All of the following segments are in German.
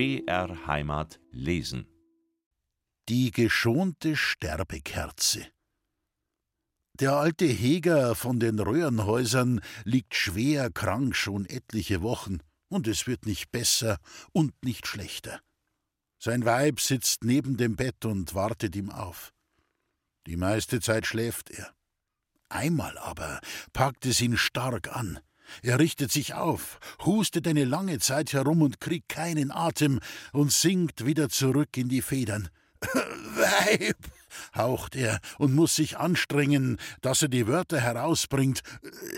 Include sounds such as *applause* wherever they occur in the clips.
BR Heimat lesen. Die geschonte Sterbekerze. Der alte Heger von den Röhrenhäusern liegt schwer krank schon etliche Wochen, und es wird nicht besser und nicht schlechter. Sein Weib sitzt neben dem Bett und wartet ihm auf. Die meiste Zeit schläft er. Einmal aber packt es ihn stark an. Er richtet sich auf, hustet eine lange Zeit herum und kriegt keinen Atem und sinkt wieder zurück in die Federn. *laughs* Weib, haucht er und muss sich anstrengen, dass er die Wörter herausbringt.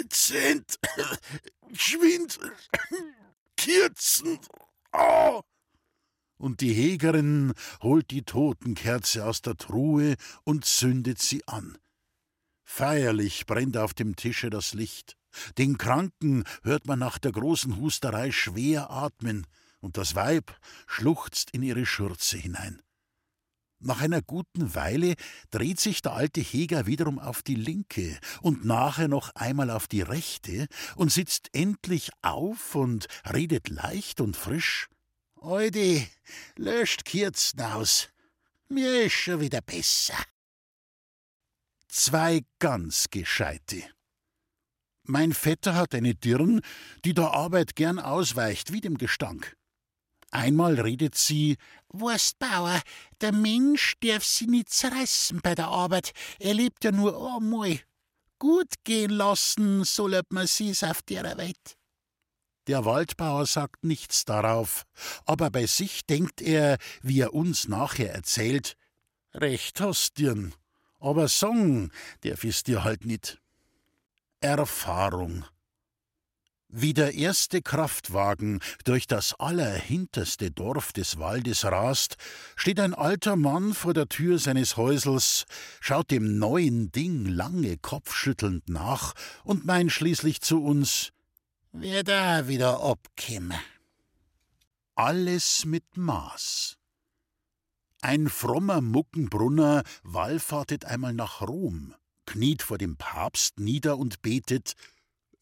Zent, *coughs* Schwind, *coughs* Kirzen, oh! Und die Hegerin holt die Totenkerze aus der Truhe und zündet sie an. Feierlich brennt auf dem Tische das Licht. Den Kranken hört man nach der großen Husterei schwer atmen, und das Weib schluchzt in ihre Schürze hinein. Nach einer guten Weile dreht sich der alte Heger wiederum auf die linke und nachher noch einmal auf die rechte und sitzt endlich auf und redet leicht und frisch. Oidi, löscht Kürzen aus. Mir ist schon wieder besser. Zwei ganz Gescheite. Mein Vetter hat eine Dirn, die der Arbeit gern ausweicht, wie dem Gestank. Einmal redet sie, Wurstbauer, der Mensch darf sie nicht zerreißen bei der Arbeit, er lebt ja nur einmal. Gut gehen lassen soll man sie's auf der Welt. Der Waldbauer sagt nichts darauf, aber bei sich denkt er, wie er uns nachher erzählt, Recht hast dirn, aber Song darf ich's dir halt nicht. Erfahrung. Wie der erste Kraftwagen durch das allerhinterste Dorf des Waldes rast, steht ein alter Mann vor der Tür seines Häusels, schaut dem neuen Ding lange kopfschüttelnd nach und meint schließlich zu uns, wer da wieder abkäme. Alles mit Maß. Ein frommer Muckenbrunner wallfahrtet einmal nach Rom kniet vor dem Papst nieder und betet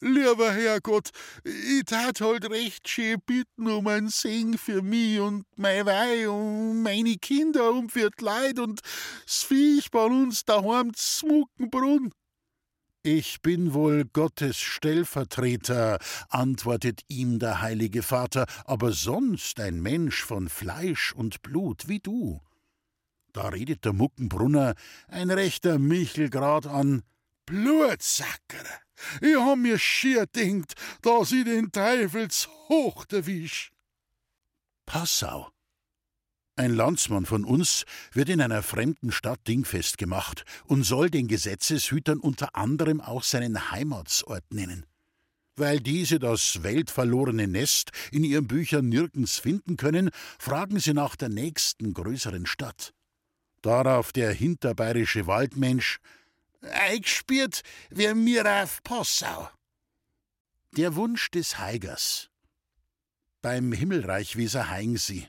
Lieber Herrgott, ich tat halt recht schön bitten um ein Sing für mich und mein Weih und meine Kinder und für die Leid und das Viech bei uns daheim Smuckenbrunn. Ich bin wohl Gottes Stellvertreter, antwortet ihm der heilige Vater, aber sonst ein Mensch von Fleisch und Blut wie du. Da redet der Muckenbrunner ein rechter Michelgrad an. Blutsacker, ich hab mir schier denkt, dass ich den Teufels hocht erwisch. Passau. Ein Landsmann von uns wird in einer fremden Stadt dingfest gemacht und soll den Gesetzeshütern unter anderem auch seinen Heimatsort nennen. Weil diese das weltverlorene Nest in ihren Büchern nirgends finden können, fragen sie nach der nächsten größeren Stadt. Darauf der hinterbayerische Waldmensch Eingespielt wie mir auf Passau. Der Wunsch des Heigers. Beim Himmelreich Himmelreichwieser heigen sie.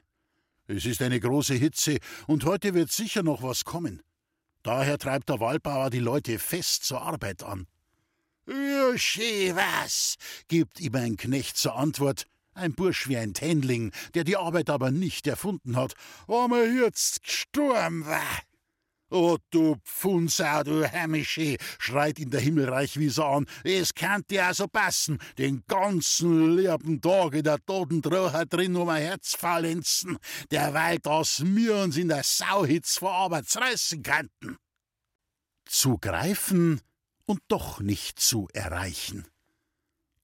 Es ist eine große Hitze und heute wird sicher noch was kommen. Daher treibt der Waldbauer die Leute fest zur Arbeit an. Ja, schön was, gibt ihm ein Knecht zur Antwort. Ein Bursch wie ein Tänling, der die Arbeit aber nicht erfunden hat, mir jetzt gestorben war. Oh, du Pfundsau, du Hämische, schreit ihn der Himmelreichwieser an. Es kann dir also passen, den ganzen lieben Tag in der toten Troche drin um ein Herz verlenzen, derweil dass wir uns in der Sauhitz vor Arbeit zerreißen könnten. Zu greifen und doch nicht zu erreichen.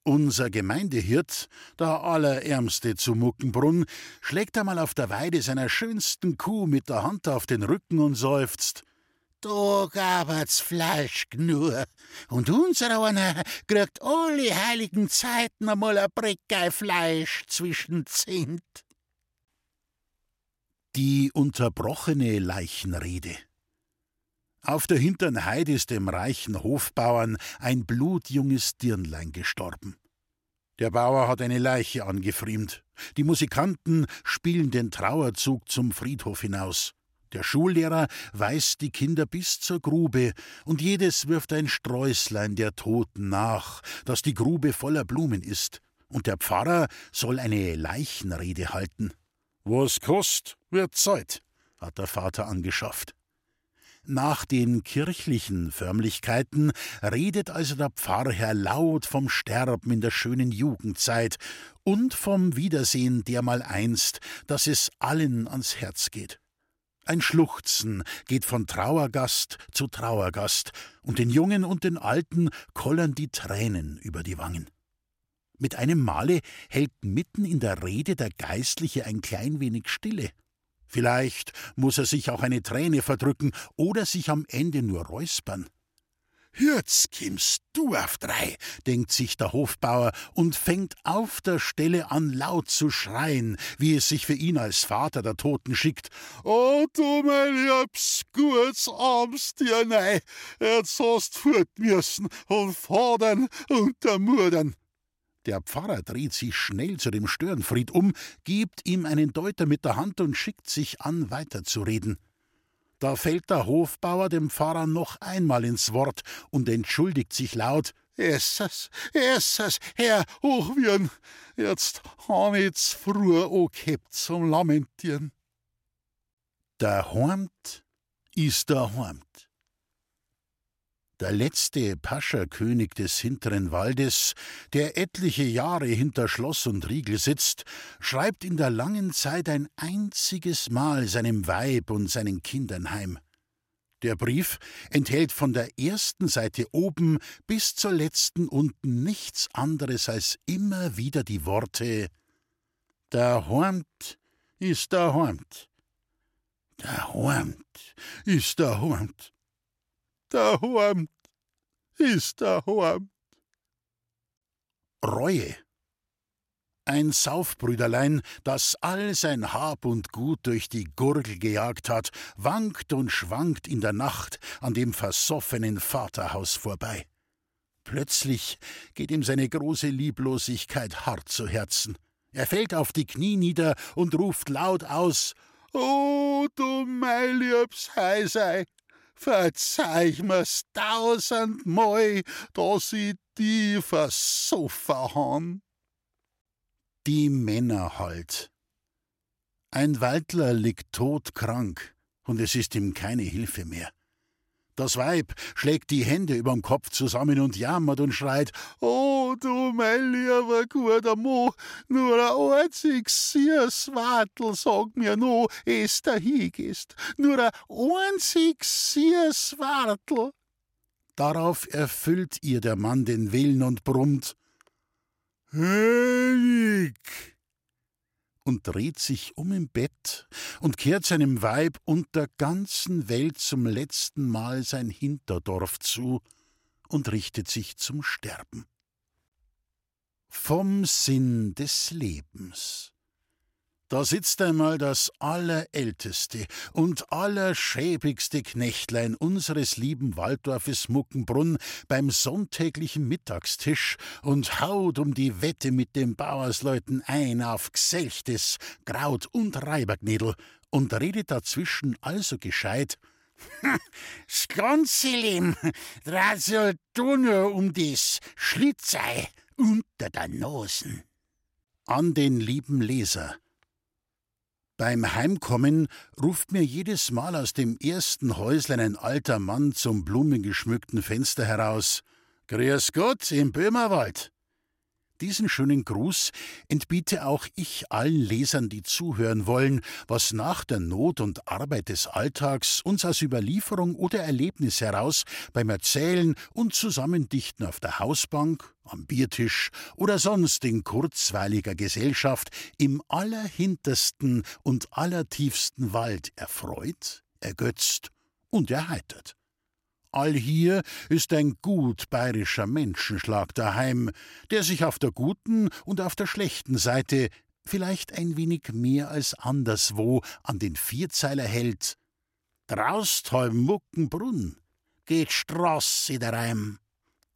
Unser Gemeindehirt, der Allerärmste zu Muckenbrunn, schlägt einmal auf der Weide seiner schönsten Kuh mit der Hand auf den Rücken und seufzt. Da gab's Fleisch nur. Und unser einer kriegt alle heiligen Zeiten einmal ein Breckei Fleisch zwischen Zint. Die unterbrochene Leichenrede. Auf der hintern Heid ist dem reichen Hofbauern ein blutjunges Dirnlein gestorben. Der Bauer hat eine Leiche angefriemt. Die Musikanten spielen den Trauerzug zum Friedhof hinaus. Der Schullehrer weist die Kinder bis zur Grube, und jedes wirft ein Sträußlein der Toten nach, dass die Grube voller Blumen ist, und der Pfarrer soll eine Leichenrede halten. Was kost, wird Zeit, hat der Vater angeschafft. Nach den kirchlichen Förmlichkeiten redet also der Pfarrherr laut vom Sterben in der schönen Jugendzeit und vom Wiedersehen dermaleinst, dass es allen ans Herz geht. Ein Schluchzen geht von Trauergast zu Trauergast, und den Jungen und den Alten kollern die Tränen über die Wangen. Mit einem Male hält mitten in der Rede der Geistliche ein klein wenig Stille. Vielleicht muss er sich auch eine Träne verdrücken oder sich am Ende nur räuspern. Jetzt kimmst du auf drei, denkt sich der Hofbauer und fängt auf der Stelle an laut zu schreien, wie es sich für ihn als Vater der Toten schickt. Oh, du mein Liebs, gutes arms Dirnei, jetzt hast fort müssen und fadern und der Murdern. Der Pfarrer dreht sich schnell zu dem Störenfried um, gibt ihm einen Deuter mit der Hand und schickt sich an, weiterzureden. Da fällt der Hofbauer dem Pfarrer noch einmal ins Wort und entschuldigt sich laut. Essers, Essers, Herr Hochwirn, jetzt han ich's früher angehabt zum Lamentieren. Der Hormt ist der Hormt der letzte Pascherkönig des hinteren Waldes, der etliche Jahre hinter Schloss und Riegel sitzt, schreibt in der langen Zeit ein einziges Mal seinem Weib und seinen Kindern heim. Der Brief enthält von der ersten Seite oben bis zur letzten unten nichts anderes als immer wieder die Worte Der Hornt ist der Hornt. Der Hornt ist der Hornt daheim ist daheim. Reue. Ein Saufbrüderlein, das all sein Hab und Gut durch die Gurgel gejagt hat, wankt und schwankt in der Nacht an dem versoffenen Vaterhaus vorbei. Plötzlich geht ihm seine große Lieblosigkeit hart zu Herzen. Er fällt auf die Knie nieder und ruft laut aus: Oh, du mein liebs Heisei, verzeih mir's tausendmal, dass ich die versoffen han. Die Männer halt. Ein Waldler liegt todkrank, und es ist ihm keine Hilfe mehr. Das Weib schlägt die Hände überm Kopf zusammen und jammert und schreit: Oh, du mein lieber guter Mo, nur ein einziges süß Wartel, sag mir no, es dahin gehst. Nur ein einziges süß Wartel. Darauf erfüllt ihr der Mann den Willen und brummt: Hönig! Und dreht sich um im Bett und kehrt seinem Weib und der ganzen Welt zum letzten Mal sein Hinterdorf zu und richtet sich zum Sterben. Vom Sinn des Lebens. Da sitzt einmal das allerälteste und allerschäbigste Knechtlein unseres lieben Walddorfes Muckenbrunn beim sonntäglichen Mittagstisch und haut um die Wette mit den Bauersleuten ein auf Gselchtes, Kraut und Reibergnädel und redet dazwischen also gescheit. Leben dreht sich nur um das Schlitzei unter der Nosen. An den lieben Leser beim Heimkommen ruft mir jedes Mal aus dem ersten Häuslein ein alter Mann zum blumengeschmückten Fenster heraus. Grüß Gott im Böhmerwald. Diesen schönen Gruß entbiete auch ich allen Lesern, die zuhören wollen, was nach der Not und Arbeit des Alltags uns aus Überlieferung oder Erlebnis heraus beim Erzählen und Zusammendichten auf der Hausbank, am Biertisch oder sonst in kurzweiliger Gesellschaft im allerhintersten und allertiefsten Wald erfreut, ergötzt und erheitert. Allhier ist ein gut bayerischer Menschenschlag daheim, der sich auf der guten und auf der schlechten Seite vielleicht ein wenig mehr als anderswo an den Vierzeiler hält. Draustheim Muckenbrunn geht Straße dareim.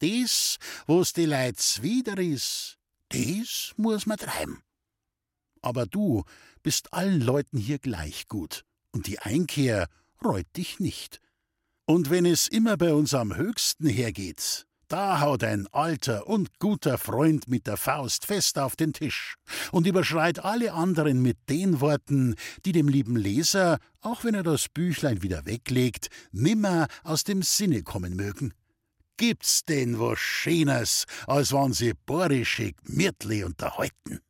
Des, wo's die Leits wieder is, des muss man treiben. Aber du bist allen Leuten hier gleich gut, und die Einkehr reut dich nicht. Und wenn es immer bei uns am höchsten hergeht, da haut ein alter und guter Freund mit der Faust fest auf den Tisch und überschreit alle anderen mit den Worten, die dem lieben Leser, auch wenn er das Büchlein wieder weglegt, nimmer aus dem Sinne kommen mögen. Gibt's denn was Schönes, als wann sie borische Gmirtli unterhalten?